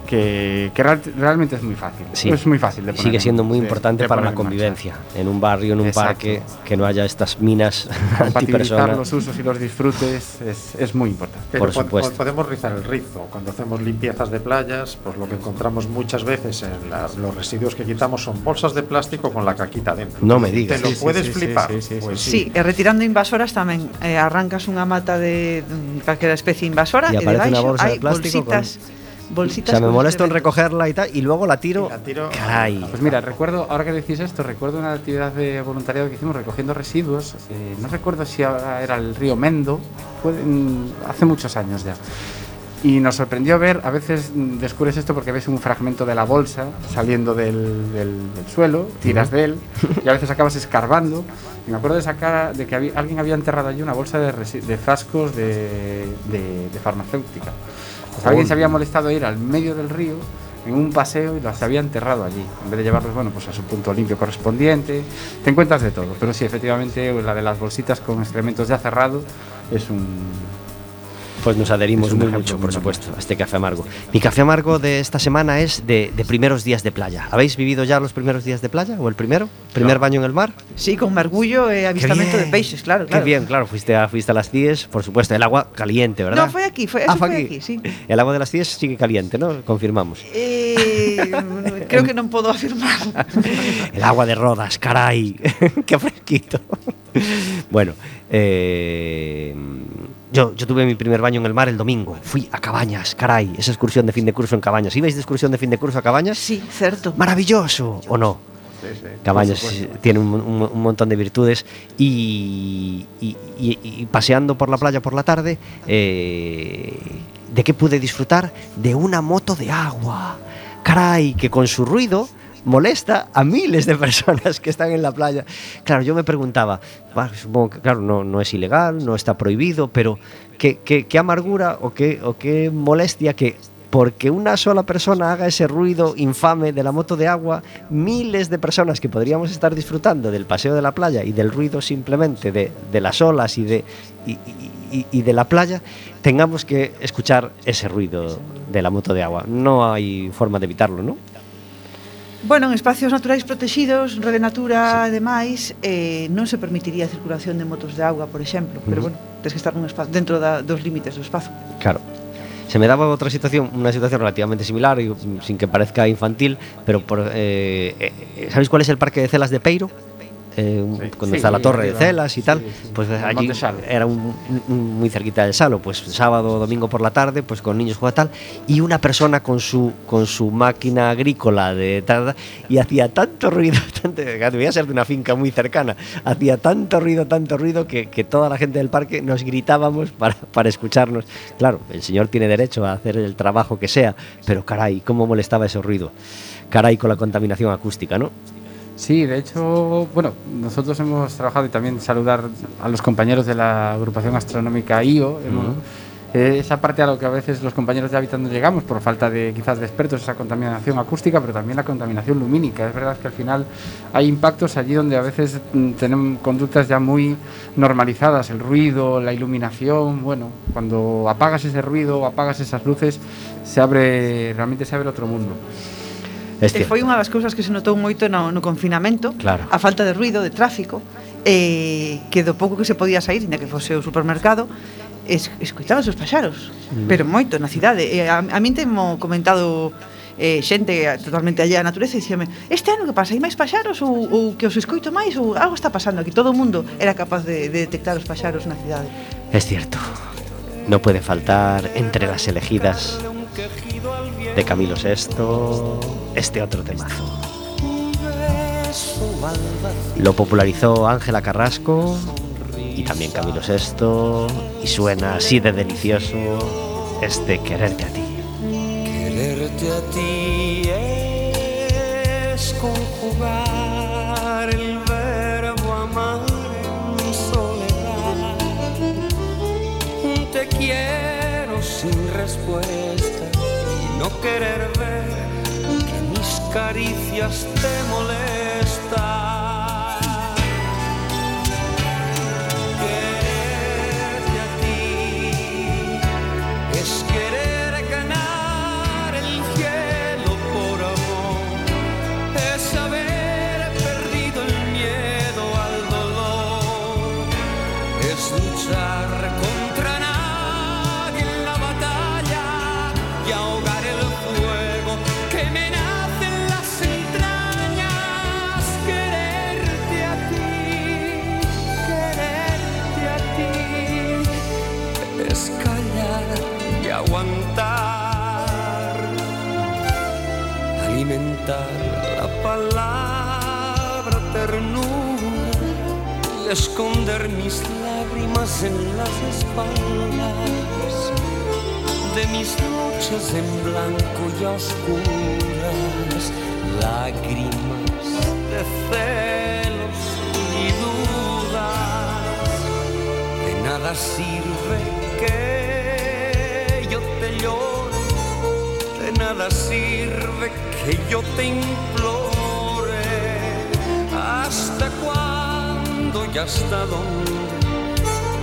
que, que real- realmente es muy fácil. Sí. Es muy fácil de poner sigue en- siendo muy de- importante de para la poner en convivencia. En un barrio, en un Exacto. parque, que no haya estas minas Compatibilizar antipersonas. los usos y los disfrutes es, es muy importante. Pero Por po- supuesto. po- podemos rizar el rizo. Cuando hacemos limpiezas de playas, pues lo que encontramos muchas veces en la- los residuos que quitamos son bolsas de plástico con la caquita dentro. No me digas. ¿Te lo Sí, puedes sí, flipar? sí, sí, Pues Sí, e retirando invasoras tamén eh, arrancas unha mata de calquera especie invasora Y e aparece unha debaixo bolsa de hai plástico bolsitas, O bolsitas sea, me con molesto en recogerla y tal, y luego la tiro. la tiro- Caray. Pues mira, recuerdo, ahora que decís esto, recuerdo una actividad de voluntariado que hicimos recogiendo residuos. eh, no recuerdo si era el río Mendo, fue, mm, hace muchos años ya. Y nos sorprendió ver, a veces descubres esto porque ves un fragmento de la bolsa saliendo del, del- del suelo, tiras de él y a veces acabas escarbando. Y me acuerdo de sacar, de que había- alguien había enterrado allí una bolsa de, de frascos de, de- de farmacéutica. Pues alguien se había molestado a ir al medio del río en un paseo y los había enterrado allí. En vez de llevarlos, bueno, pues a su punto limpio correspondiente. Te encuentras de todo. Pero sí, efectivamente, la de las bolsitas con excrementos ya cerrado es un, Pues nos adherimos muy mucho, por supuesto, a este café amargo. Mi café amargo de esta semana es de, de primeros días de playa. ¿Habéis vivido ya los primeros días de playa? ¿O el primero? ¿Primer baño en el mar? Sí, con mergullo e avistamento de bien. peixes, claro, Qué claro. bien, claro. Fuiste a, fuiste a las CIES, por supuesto. El agua caliente, ¿verdad? No, foi aquí, foi, Ah, fue aquí. aquí, sí. El agua de las CIES sigue caliente, ¿no? Confirmamos. Eh, creo que non podo afirmar. El agua de Rodas, caray. Qué fresquito. bueno, eh, yo, yo tuve mi primer baño en el mar el domingo. Fui a Cabañas, caray. Esa excursión de fin de curso en Cabañas. ¿Ibais de excursión de fin de curso a Cabañas? Sí, certo. Maravilloso, ¿o no? Cabañas tiene un, un- un montón de virtudes y, y- y- y paseando por la playa por la tarde, eh, ¿de qué pude disfrutar? De una moto de agua. Caray, que con su ruido molesta a miles de personas que están en la playa. Claro, yo me preguntaba, "Bah, supongo que claro, no, es ilegal, no está prohibido, pero qué, amargura o qué, o qué molestia que porque una sola persona haga ese ruido infame de la moto de agua, miles de personas que podríamos estar disfrutando del paseo de la playa y del ruido simplemente de, las olas y de la playa, tengamos que escuchar ese ruido de la moto de agua. No hay forma de evitarlo, ¿no? Bueno, en espacios naturais protegidos, Rede Natura sí. e demais, eh, non se permitiría a circulación de motos de auga, por exemplo, pero uh -huh. bueno, tens que estar nun espazo, dentro da, dos límites do espazo. Claro. Se me daba outra situación, unha situación relativamente similar, sin que parezca infantil, pero por, eh, eh, eh sabéis cuál es el parque de Celas de Peiro? Eh, cuando Sí, está la torre de Celas y tal, pues allí era un- un- muy cerquita del Salo, pues sábado domingo por la tarde, pues con niños jugando tal, y una persona con su con su máquina agrícola de tal, y hacía tanto ruido, tanto, debía ser de una finca muy cercana, hacía tanto ruido, tanto ruido que, que toda la gente del parque nos gritábamos para, para escucharnos. Claro, el señor tiene derecho a hacer el trabajo que sea, pero caray, cómo molestaba ese ruido. Caray con la contaminación acústica, ¿no? Sí, de hecho, bueno, nosotros hemos trabajado y también saludar a los compañeros de la agrupación astronómica IO. hemos- eh, esa parte a lo que a veces los compañeros de Hábitat no llegamos por falta de quizás de expertos, esa contaminación acústica, pero también la contaminación lumínica. Es verdad que al final hay impactos allí donde a veces mm, tenemos conductas ya muy normalizadas, el ruido, la iluminación, bueno, cuando apagas ese ruido o apagas esas luces, se abre, realmente se abre otro mundo. e foi unha das cousas que se notou moito no, no confinamento, claro. a falta de ruido, de tráfico, eh, que do pouco que se podía sair, inda que fose o supermercado, es, escoitaba os paxaros, mm. pero moito na cidade. E a, a min temo comentado eh, xente totalmente allá a natureza e dixeme, este ano que pasa, hai máis paxaros ou, ou que os escoito máis ou algo está pasando aquí. Todo o mundo era capaz de, de detectar os paxaros na cidade. Es cierto. No puede faltar entre las elegidas de Camilo VI este otro temazo. Lo popularizó Ángela Carrasco y también Camilo VI y suena así de delicioso este quererte a ti. Quererte a ti querer ver que mis caricias te molestan. Es callar y aguantar, alimentar la palabra ternura y esconder mis lágrimas en las espaldas de mis noches en blanco y oscuras, lágrimas de celos y dudas. De nada sirve que yo te llore, de nada sirve que yo te implore. ¿Hasta cuándo y hasta dónde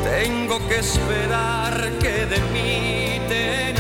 tengo que esperar que de mí te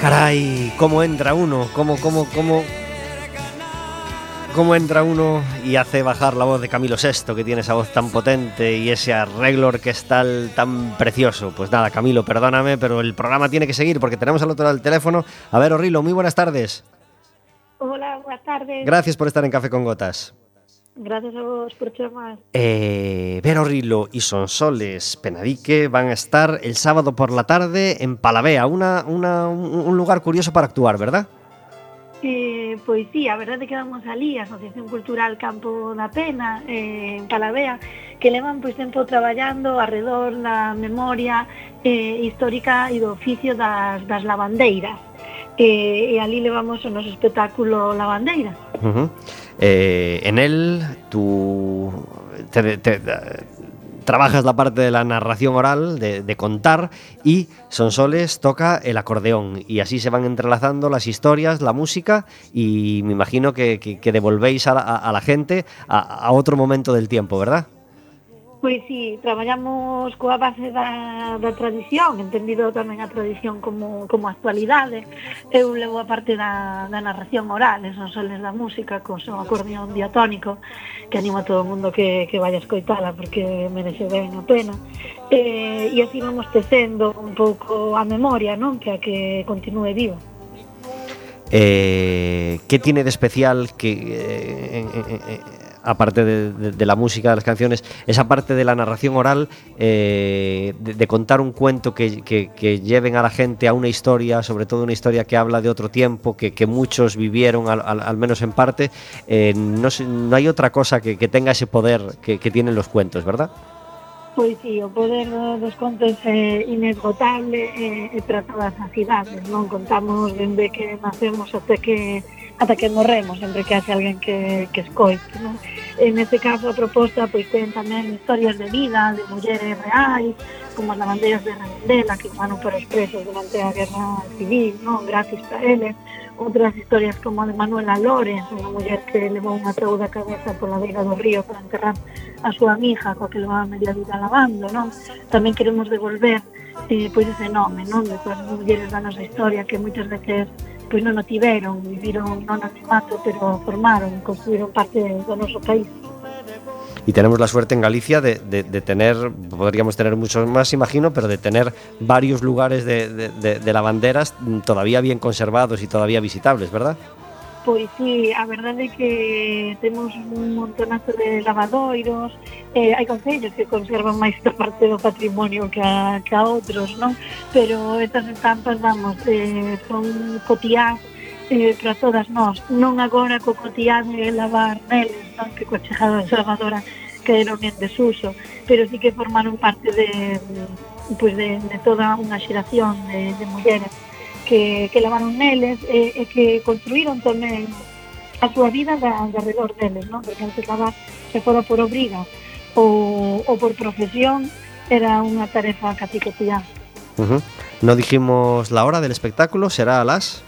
Caray, cómo entra uno, cómo, cómo, cómo, cómo entra uno y hace bajar la voz de Camilo VI, que tiene esa voz tan potente y ese arreglo orquestal tan precioso. Pues nada, Camilo, perdóname, pero el programa tiene que seguir porque tenemos al otro lado del teléfono. A ver, Orrilo, muy buenas tardes. boas tardes. Gracias por estar en Café con Gotas. Gracias a vos por chamar. Eh, Vero Rilo y Sonsoles Penadique van a estar el sábado por la tarde en Palavea, una, una, un lugar curioso para actuar, ¿verdad? Eh, pois sí, a verdade que vamos ali, a Asociación Cultural Campo da Pena, eh, en Palavea, que levan pois tempo traballando alrededor da memoria eh, histórica e do oficio das, das lavandeiras. Eh, e ali levamos o noso espectáculo Lavandeira. Ujú. Eh, en él tú te- te- trabajas la parte de la narración oral, de, contar, y Sonsoles toca el acordeón. Y así se van entrelazando las historias, la música, y me imagino que, que- que devolvéis a la, a- la gente a otro momento del tiempo, ¿verdad? Pois sí, traballamos coa base da, da tradición, entendido tamén a tradición como, como actualidade. Eu levo a parte da, da narración oral, son soles da música, con son acordeón diatónico, que animo a todo o mundo que, que vaya a escoitala, porque merece ben a pena. Eh, e así vamos tecendo un pouco a memoria, non? Que a que continue viva. Eh, que tiene de especial que eh, eh, eh, aparte de, de- la música, de las canciones, esa parte de la narración oral, eh, de, contar un cuento que, lleven a la gente a una historia, sobre todo una historia que habla de otro tiempo, que, muchos vivieron, al, menos en parte? eh, no, no hay otra cosa que, tenga ese poder que, tienen los cuentos, ¿verdad? Pois sí, o poder do- dos contos é inesgotable e, e para todas as idades, non contamos dende que nacemos até que ata que morremos, sempre que haxe alguén que, que escoite. Non? En este caso, a proposta pois, ten tamén historias de vida, de mulleres reais, como as lavanderas de Rendela, que van para os presos durante a guerra civil, non? gracias para eles. Outras historias como a de Manuela Lores, unha muller que levou unha trou a cabeza pola beira do río para enterrar a súa amiga, coa que levaba media vida lavando, non? Tamén queremos devolver eh, pois ese nome, non? De todas as mulleres da nosa historia que moitas veces pois non o tiveron, viviron non anonimato, pero formaron, construíron parte do noso país. Y tenemos la suerte en Galicia de, tener, podríamos tener muchos más, imagino, pero de tener varios lugares de, de- de- de lavanderas todavía bien conservados y todavía visitables, ¿verdad? Pois sí, a verdade é que temos un montonazo de lavadoiros, eh, hai concellos que conservan máis esta parte do patrimonio que a, que a outros, non? Pero estas estampas, vamos, eh, son cotiás eh, para todas nós, non agora co cotiá de lavar neles, non? Que coa chegada da lavadora quedaron en desuso, pero sí que formaron parte de, pues de, de toda unha xeración de, de mulleres que, que lavaron neles e, e que construíron tamén a súa vida da, de alrededor deles, non? Porque antes lavar se fora por obriga ou, ou por profesión era unha tarefa casi cotidiana. Ujú. No dijimos la hora del espectáculo, será a las...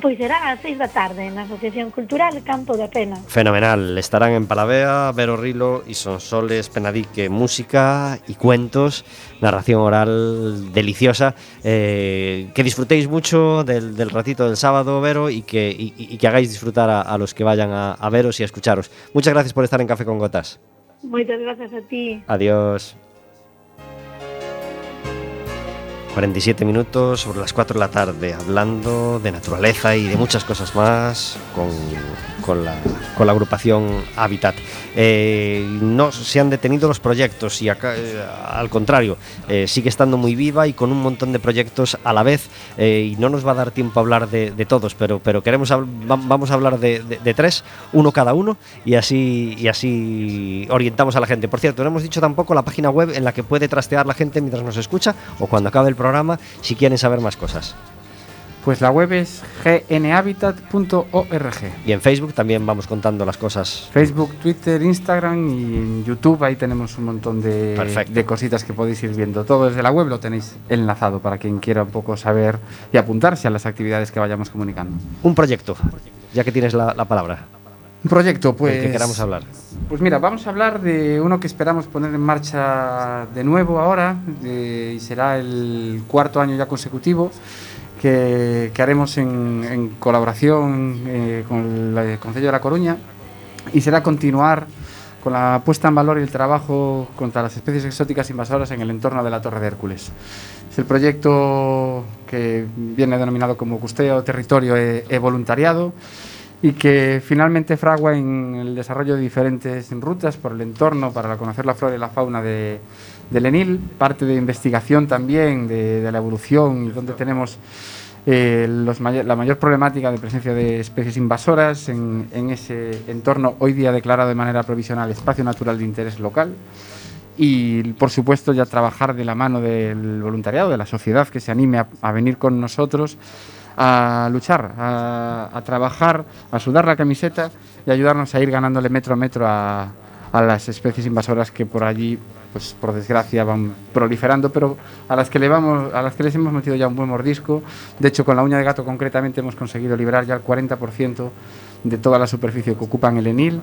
Pois será ás seis da tarde na Asociación Cultural Campo da Pena. Fenomenal, estarán en Palavea, Vero Rilo y Sonsoles Penadique, música y cuentos, narración oral deliciosa. Eh, que disfrutéis mucho del, del ratito del sábado, Vero, y que, y- y que hagáis disfrutar a, a los que vayan a, a veros y a escucharos. Muchas gracias por estar en Café con Gotas. Moitas gracias a ti. Adiós. 47 minutos sobre las 4 de la tarde, hablando de naturaleza y de muchas cosas más con, con la, con la agrupación Habitat. Eh, no se han detenido los proyectos y acá, eh, al contrario, eh, sigue estando muy viva y con un montón de proyectos a la vez. y no nos va a dar tiempo a hablar de, todos, pero, pero queremos vamos a hablar de, de- de tres, uno cada uno, y así, y así orientamos a la gente. Por cierto, no hemos dicho tampoco la página web en la que puede trastear la gente mientras nos escucha o cuando acabe el programa si quieren saber más cosas. Pues la web es gnhabitat.org. Y en Facebook también vamos contando las cosas. Facebook, Twitter, Instagram y en YouTube ahí tenemos un montón de, de cositas que podéis ir viendo. Todo desde la web lo tenéis enlazado para quien quiera un poco saber y apuntarse a las actividades que vayamos comunicando. Un proyecto, ya que tienes la, la palabra. Un proyecto, pues. que queramos hablar. Pues mira, vamos a hablar de uno que esperamos poner en marcha de nuevo ahora, de- y será el cuarto año ya consecutivo, que, que haremos en, en colaboración eh, con el Consejo de La Coruña, y será continuar con la puesta en valor y el trabajo contra las especies exóticas invasoras en el entorno de la Torre de Hércules. Es el proyecto que viene denominado como Custeo, Territorio e, e Voluntariado, y que finalmente fragua en el desarrollo de diferentes rutas por el entorno para conocer la flora y la fauna de, del Enil, parte de investigación también de, de la evolución y donde tenemos eh, los may- la mayor problemática de presencia de especies invasoras en, en ese entorno hoy día declarado de manera provisional espacio natural de interés local. Y por supuesto ya trabajar de la mano del voluntariado, de la sociedad que se anime a, a venir con nosotros a luchar, a, a trabajar, a sudar la camiseta y ayudarnos a ir ganándole metro a metro a, a las especies invasoras que por allí, pues por desgracia, van proliferando, pero a las que le vamos, a las que les hemos metido ya un buen mordisco. De hecho, con la uña de gato concretamente hemos conseguido liberar ya el 40% de toda la superficie que ocupan el Enil.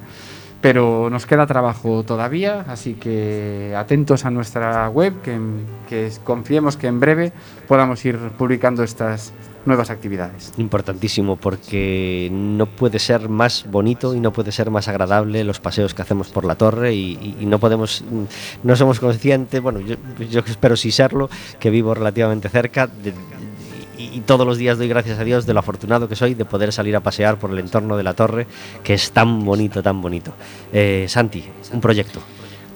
Pero nos queda trabajo todavía, así que atentos a nuestra web, que, que confiemos que en breve podamos ir publicando estas nuevas actividades. Importantísimo, porque no puede ser más bonito y no puede ser más agradable los paseos que hacemos por la torre y, no podemos, mm, no somos conscientes, bueno, yo, yo espero sí serlo, que vivo relativamente cerca y todos los días doy gracias a Dios de lo afortunado que soy de poder salir a pasear por el entorno de la torre, que es tan bonito, tan bonito. Eh, Santi, un proyecto.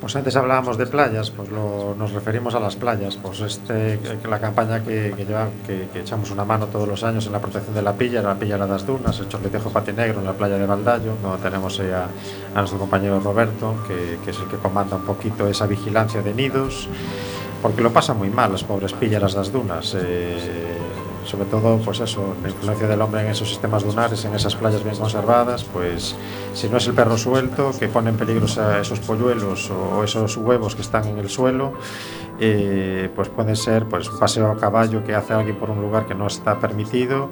Pues antes hablábamos de playas, pues nos referimos a las playas. Pues este, la campaña que, que, que, echamos una mano todos los años en la protección de la pilla, la pilla das Dunas, el chorletejo patinegro en la playa de Valdallo, donde tenemos a, a nuestro compañero Roberto, que, es el que comanda un poquito esa vigilancia de nidos, porque lo pasan muy mal las pobres píllaras das dunas. eh, sobre todo, pues eso, la influencia del hombre en esos sistemas dunares, en esas playas bien conservadas, pues si no es el perro suelto que pone en peligro esos polluelos o esos huevos que están en el suelo, eh, pues puede ser pues un paseo a caballo que hace alguien por un lugar que no está permitido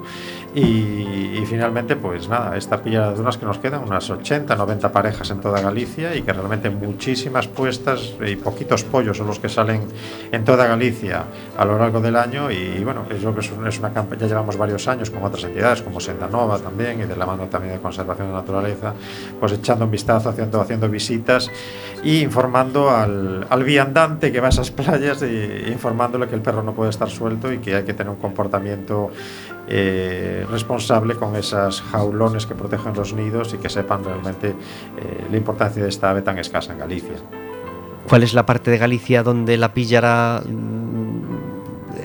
y, finalmente pues nada, esta pilla de dunas que nos quedan unas 80, 90 parejas en toda Galicia y que realmente muchísimas puestas y poquitos pollos son los que salen en toda Galicia a lo largo del año. Y bueno, yo creo que es, un- es una campaña, ya llevamos varios años con otras entidades como Senda Nova también y de la mano también de Conservación de la Naturaleza, pues echando un vistazo, haciendo, haciendo visitas y informando al, al viandante que va a esas playas informándole que el perro no puede estar suelto y que hay que tener un comportamiento eh, responsable con esas jaulones que protegen los nidos y que sepan realmente eh, la importancia de esta ave tan escasa en Galicia. ¿Cuál es la parte de Galicia donde la pillara mm,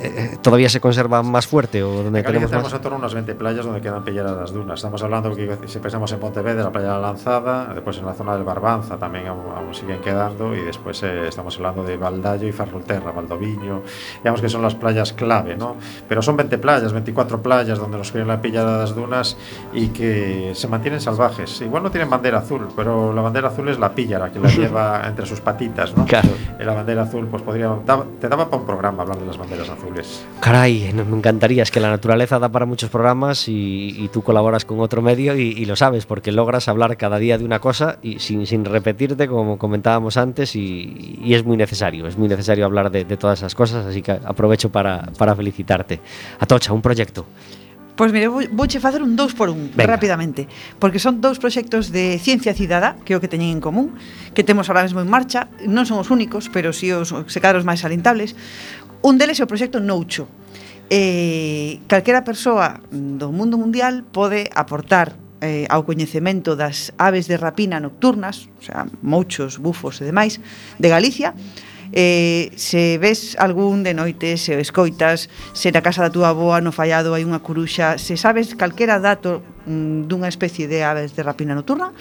eh, todavía se conserva más fuerte o donde En tenemos tenemos en torno a unas 20 playas donde quedan pilleras las dunas. Estamos hablando que si pensamos en Pontevedra, la playa de la Lanzada, después en la zona del Barbanza también aún, aún siguen quedando y después eh, estamos hablando de Valdallo y Ferrolterra, Valdoviño. Digamos que son las playas clave, ¿no? Pero son 20 playas, 24 playas donde nos quieren la pillada de las dunas y que se mantienen salvajes. Igual no tienen bandera azul, pero la bandera azul es la píllara que la lleva entre sus patitas, ¿no? Claro. La bandera azul, pues podría... te daba para un programa hablar de las banderas azules. Caray, no- me encantaría, es que la naturaleza da para muchos programas y, y tú colaboras con otro medio y, y lo sabes, porque logras hablar cada día de una cosa y sin, sin repetirte, como comentábamos antes, y, y es muy necesario, es muy necesario hablar de, de todas esas cosas, así que aprovecho para, para felicitarte. Atocha, un proyecto. Pois mire, vou, vouche facer un dous por un, Venga. rapidamente, porque son dous proxectos de ciencia cidadá, que é o que teñen en común, que temos ahora mesmo en marcha, non son os únicos, pero si os se cadra os máis salientables. Un deles é o proxecto Noucho. Eh, calquera persoa do mundo mundial pode aportar eh, ao coñecemento das aves de rapina nocturnas, o sea, mouchos, bufos e demais, de Galicia, eh, se ves algún de noite, se o escoitas, se na casa da túa aboa no fallado hai unha curuxa, se sabes calquera dato mm, dunha especie de aves de rapina nocturna,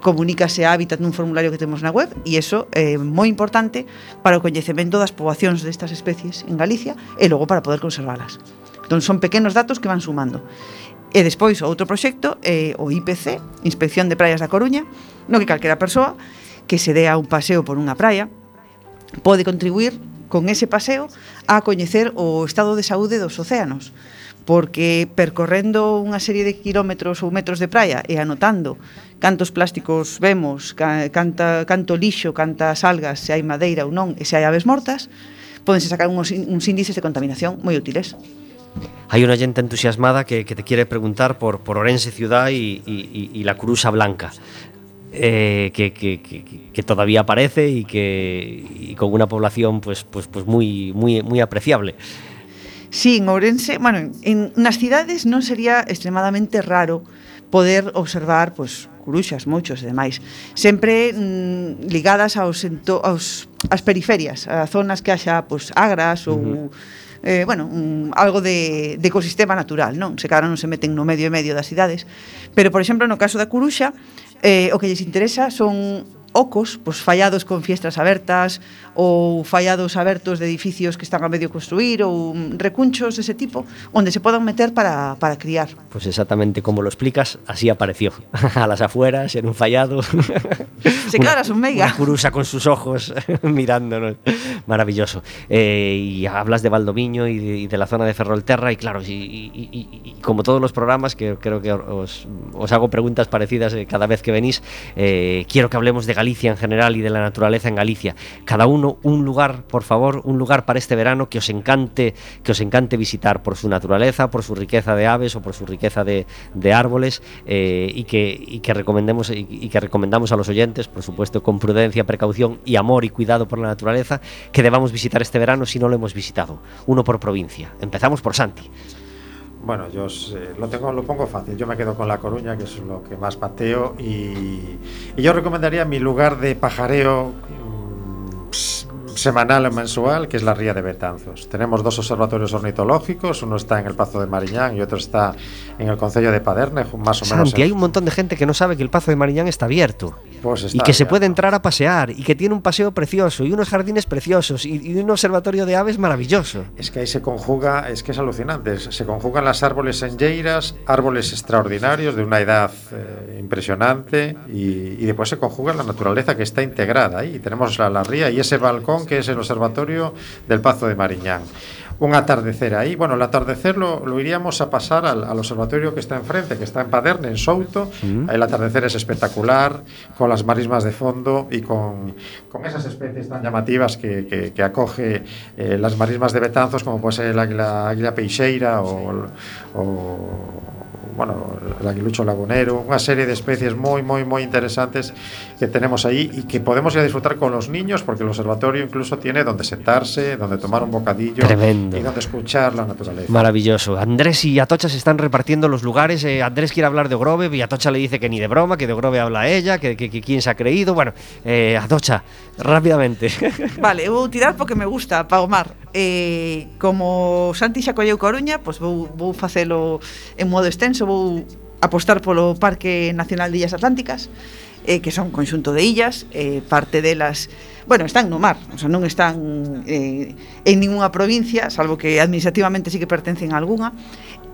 comunícase a Hábitat nun formulario que temos na web e iso é moi importante para o coñecemento das poboacións destas especies en Galicia e logo para poder conservalas. Entón son pequenos datos que van sumando. E despois outro proxecto é o IPC, Inspección de Praias da Coruña, no que calquera persoa que se dea un paseo por unha praia pode contribuir con ese paseo a coñecer o estado de saúde dos océanos porque percorrendo unha serie de kilómetros ou metros de praia e anotando cantos plásticos vemos, canta, canto lixo, cantas algas, se hai madeira ou non, e se hai aves mortas, podense sacar uns, uns índices de contaminación moi útiles. Hai unha xente entusiasmada que, que te quere preguntar por, por Orense Ciudad e, e, e la Cruza Blanca eh, que, que, que, que todavía aparece y que y con una población pues, pues, pues muy, muy, muy apreciable. Sí, en Ourense, bueno, en, nas cidades non sería extremadamente raro poder observar pois curuxas, mochos e demais, sempre mm, ligadas aos, ento, aos as periferias, a zonas que haxa pois agras ou uh -huh eh, bueno, un, algo de, de ecosistema natural, non? Se cara non se meten no medio e medio das cidades, pero por exemplo no caso da Curuxa eh, o que lles interesa son ocos, pois fallados con fiestras abertas ou fallados abertos de edificios que están a medio construir ou recunchos dese tipo, onde se podan meter para, para criar. Pues exactamente como lo explicas, así apareció. A las afueras, en un fallado. Se clara su meiga. Una curusa con sus ojos mirándonos. Maravilloso. Eh, y hablas de Valdoviño y de, y de, la zona de Ferrolterra y claro, y, y, y, como todos los programas, que creo que os, os hago preguntas parecidas eh, cada vez que venís, eh, quiero que hablemos de Galicia en general y de la naturaleza en Galicia. Cada uno un lugar, por favor, un lugar para este verano que os encante, que os encante visitar por su naturaleza, por su riqueza de aves o por su riqueza de, de árboles eh, y, que, recomendemos y que recomendamos a los oyentes, por supuesto, con prudencia, precaución y amor y cuidado por la naturaleza, que debamos visitar este verano si no lo hemos visitado. Uno por provincia. Empezamos por Santi. Bueno, yo eh, lo tengo, lo pongo fácil. Yo me quedo con La Coruña, que es lo que más pateo, y, yo recomendaría mi lugar de pajareo semanal o mensual, que es la Ría de Betanzos. Tenemos dos observatorios ornitológicos, uno está en el Pazo de Mariñán y otro está en el Concello de Paderne, más o menos. Santi, hay un montón de gente que no sabe que el Pazo de Mariñán está abierto. Pues está y que se abierto. puede entrar a pasear y que tiene un paseo precioso y unos jardines preciosos y, y, un observatorio de aves maravilloso. Es que ahí se conjuga, es que es alucinante, se conjugan las árboles en Lleiras, árboles extraordinarios de una edad eh, impresionante y, y, después se conjuga la naturaleza que está integrada ahí. Tenemos la, la ría y ese balcón que es el observatorio del Pazo de Mariñán un atardecer ahí. Bueno, el atardecer lo, lo iríamos a pasar al, al, observatorio que está enfrente, que está en Paderne, en Souto. Mm. El atardecer es espectacular, con las marismas de fondo y con, con esas especies tan llamativas que, que, que acoge eh, las marismas de Betanzos, como puede ser el águila, peixeira o, o bueno, el aguilucho lagunero, unha serie de especies moi, moi, moi interesantes que tenemos aí e que podemos ir a disfrutar con los niños porque el observatorio incluso tiene donde sentarse, donde tomar un bocadillo Tremendo. y donde escuchar la naturaleza. Maravilloso. Andrés y Atocha se están repartiendo los lugares. Eh, Andrés quiere hablar de Ogrove y Atocha le dice que ni de broma, que de Ogrove habla ella, que, que, que quién se ha creído. Bueno, eh, Atocha, rápidamente. Vale, vou tirar porque me gusta, pa Omar. Eh, como Santi xa colleu Coruña, pois vou, vou facelo en modo extenso, vou apostar polo Parque Nacional de Illas Atlánticas, eh, que son un conxunto de illas, eh, parte delas, bueno, están no mar, o sea, non están eh, en ninguna provincia, salvo que administrativamente sí que pertencen a algunha,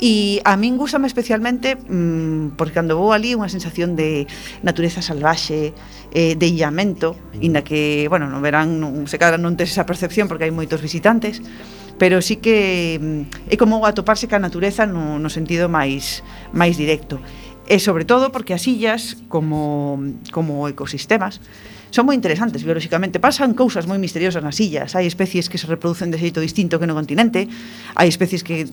e a min gustame especialmente mmm, porque cando vou ali unha sensación de natureza salvaxe, eh, de illamento, inda que, bueno, no verán, non, se cadra non tes esa percepción porque hai moitos visitantes, pero sí que mm, é como atoparse ca natureza no, no sentido máis máis directo. E sobre todo porque as illas como, como ecosistemas son moi interesantes biolóxicamente. Pasan cousas moi misteriosas nas illas. Hai especies que se reproducen de xeito distinto que no continente, hai especies que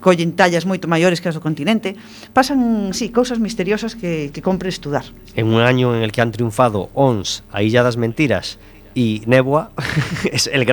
collen tallas moito maiores que as do continente. Pasan, sí, cousas misteriosas que, que compre estudar. En un año en el que han triunfado ONS, a Illa das Mentiras, y Neboa, es el gran